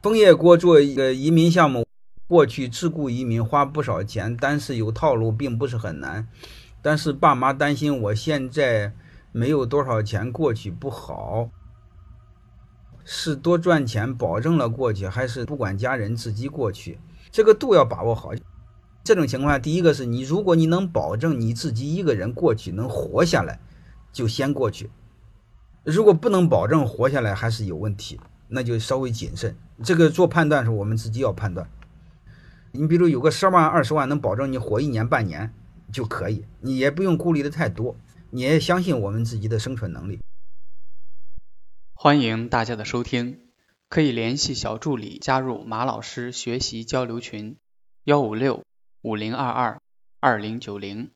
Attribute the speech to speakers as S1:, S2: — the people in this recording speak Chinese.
S1: 枫叶锅做一个移民项目，过去自雇移民花不少钱，但是有套路并不是很难。但是爸妈担心我现在没有多少钱过去不好，是多赚钱保证了过去，还是不管家人自己过去？这个度要把握好。这种情况下，第一个是你，如果你能保证你自己一个人过去能活下来，就先过去；如果不能保证活下来，还是有问题，那就稍微谨慎。这个做判断是我们自己要判断。你比如有个十万、二十万能保证你活一年半年就可以，你也不用顾虑的太多，你也相信我们自己的生存能力。
S2: 欢迎大家的收听，可以联系小助理加入马老师学习交流群：幺五六五零二二二零九零。